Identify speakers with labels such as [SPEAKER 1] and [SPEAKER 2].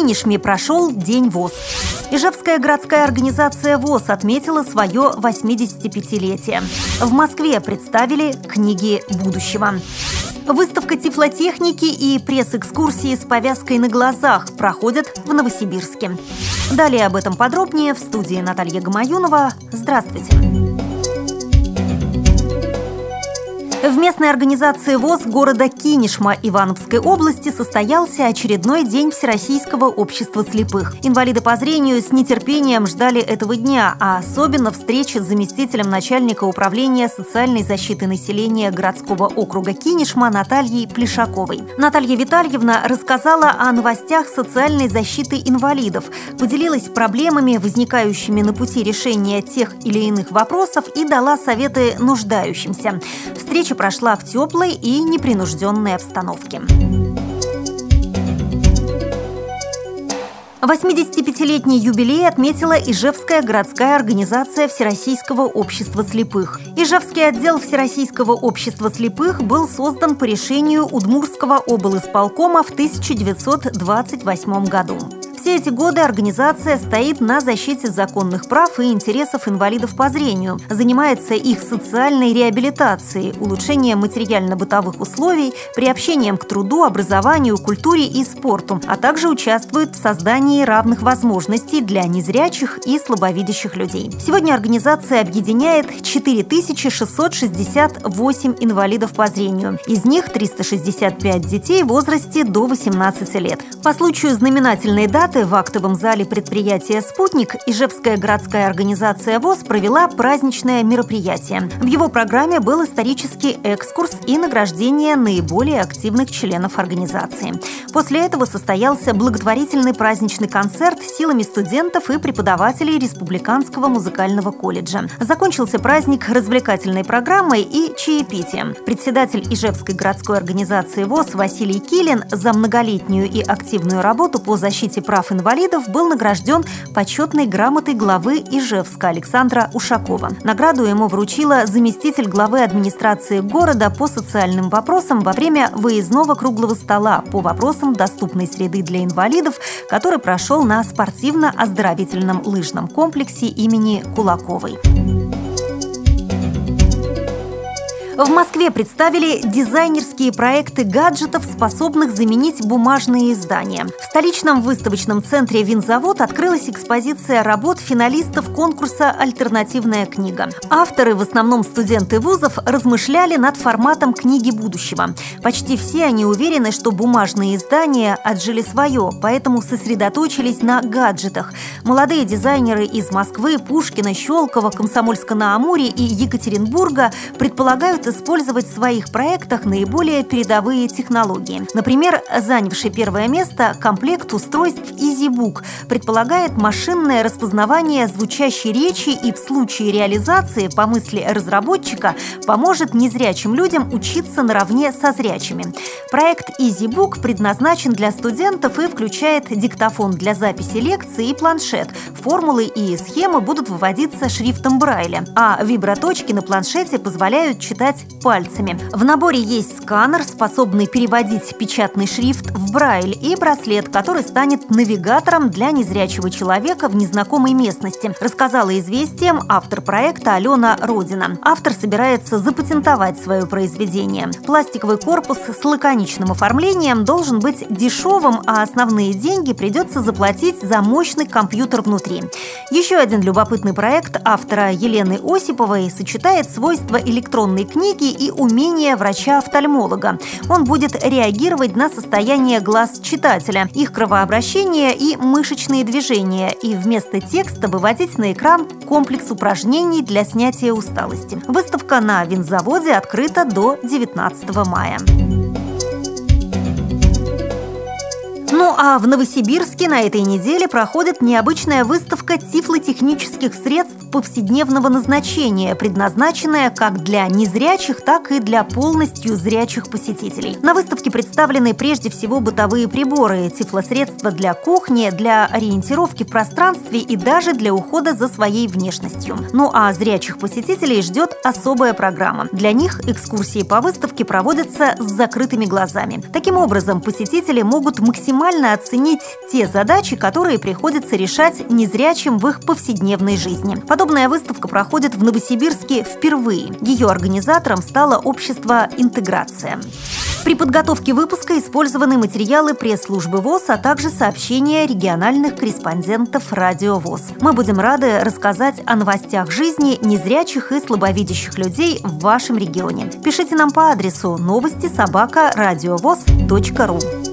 [SPEAKER 1] Кинешме прошел День ВОЗ. Ижевская городская организация ВОЗ отметила свое 85-летие. В Москве представили книги будущего. Выставка тифлотехники и пресс-экскурсии с повязкой на глазах проходят в Новосибирске. Далее об этом подробнее в студии Наталья Гамаюнова. Здравствуйте! В местной организации ВОЗ города Кинешма Ивановской области состоялся очередной день Всероссийского общества слепых. Инвалиды по зрению с нетерпением ждали этого дня, а особенно встречи с заместителем начальника управления социальной защиты населения городского округа Кинешма Натальей Плешаковой. Наталья Витальевна рассказала о новостях социальной защиты инвалидов, поделилась проблемами, возникающими на пути решения тех или иных вопросов и дала советы нуждающимся. Встреча встреча прошла в теплой и непринужденной обстановке. 85-летний юбилей отметила Ижевская городская организация Всероссийского общества слепых. Ижевский отдел Всероссийского общества слепых был создан по решению Удмурского облсполкома в 1928 году. Все эти годы организация стоит на защите законных прав и интересов инвалидов по зрению, занимается их социальной реабилитацией, улучшением материально-бытовых условий, приобщением к труду, образованию, культуре и спорту, а также участвует в создании равных возможностей для незрячих и слабовидящих людей. Сегодня организация объединяет 4668 инвалидов по зрению. Из них 365 детей в возрасте до 18 лет. По случаю знаменательной даты даты в актовом зале предприятия «Спутник» Ижевская городская организация ВОЗ провела праздничное мероприятие. В его программе был исторический экскурс и награждение наиболее активных членов организации. После этого состоялся благотворительный праздничный концерт силами студентов и преподавателей Республиканского музыкального колледжа. Закончился праздник развлекательной программой и чаепитием. Председатель Ижевской городской организации ВОЗ Василий Килин за многолетнюю и активную работу по защите прав прав инвалидов был награжден почетной грамотой главы Ижевска Александра Ушакова. Награду ему вручила заместитель главы администрации города по социальным вопросам во время выездного круглого стола по вопросам доступной среды для инвалидов, который прошел на спортивно-оздоровительном лыжном комплексе имени Кулаковой. В Москве представили дизайнерские проекты гаджетов, способных заменить бумажные издания. В столичном выставочном центре «Винзавод» открылась экспозиция работ финалистов конкурса «Альтернативная книга». Авторы, в основном студенты вузов, размышляли над форматом книги будущего. Почти все они уверены, что бумажные издания отжили свое, поэтому сосредоточились на гаджетах. Молодые дизайнеры из Москвы, Пушкина, Щелкова, Комсомольска-на-Амуре и Екатеринбурга предполагают использовать в своих проектах наиболее передовые технологии. Например, занявший первое место комплект устройств EasyBook предполагает машинное распознавание звучащей речи и в случае реализации, по мысли разработчика, поможет незрячим людям учиться наравне со зрячими. Проект EasyBook предназначен для студентов и включает диктофон для записи лекций и планшет. Формулы и схемы будут выводиться шрифтом Брайля, а виброточки на планшете позволяют читать писать пальцами. В наборе есть сканер, способный переводить печатный шрифт в Брайль, и браслет, который станет навигатором для незрячего человека в незнакомой местности, рассказала известиям автор проекта Алена Родина. Автор собирается запатентовать свое произведение. Пластиковый корпус с лаконичным оформлением должен быть дешевым, а основные деньги придется заплатить за мощный компьютер внутри. Еще один любопытный проект автора Елены Осиповой сочетает свойства электронной книги книги и умения врача-офтальмолога. Он будет реагировать на состояние глаз читателя, их кровообращение и мышечные движения, и вместо текста выводить на экран комплекс упражнений для снятия усталости. Выставка на винзаводе открыта до 19 мая. А в Новосибирске на этой неделе проходит необычная выставка тифлотехнических средств повседневного назначения, предназначенная как для незрячих, так и для полностью зрячих посетителей. На выставке представлены прежде всего бытовые приборы, тифлосредства для кухни, для ориентировки в пространстве и даже для ухода за своей внешностью. Ну а зрячих посетителей ждет особая программа. Для них экскурсии по выставке проводятся с закрытыми глазами. Таким образом, посетители могут максимально оценить те задачи, которые приходится решать незрячим в их повседневной жизни. Подобная выставка проходит в Новосибирске впервые. Ее организатором стало общество «Интеграция». При подготовке выпуска использованы материалы пресс-службы ВОЗ, а также сообщения региональных корреспондентов Радио ВОЗ. Мы будем рады рассказать о новостях жизни незрячих и слабовидящих людей в вашем регионе. Пишите нам по адресу новости собака ру.